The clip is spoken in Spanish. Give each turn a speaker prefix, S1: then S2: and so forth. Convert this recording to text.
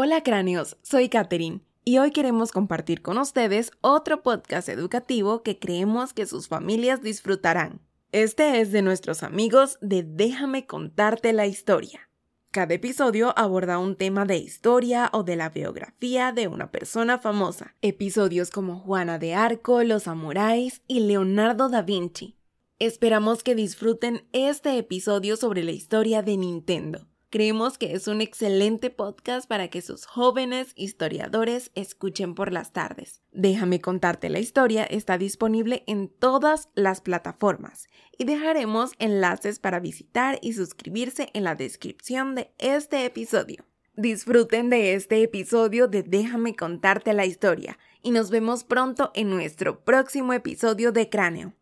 S1: Hola cráneos, soy Katherine y hoy queremos compartir con ustedes otro podcast educativo que creemos que sus familias disfrutarán. Este es de nuestros amigos de Déjame contarte la historia. Cada episodio aborda un tema de historia o de la biografía de una persona famosa. Episodios como Juana de Arco, Los Samuráis y Leonardo da Vinci. Esperamos que disfruten este episodio sobre la historia de Nintendo. Creemos que es un excelente podcast para que sus jóvenes historiadores escuchen por las tardes. Déjame contarte la historia está disponible en todas las plataformas y dejaremos enlaces para visitar y suscribirse en la descripción de este episodio. Disfruten de este episodio de Déjame contarte la historia y nos vemos pronto en nuestro próximo episodio de Cráneo.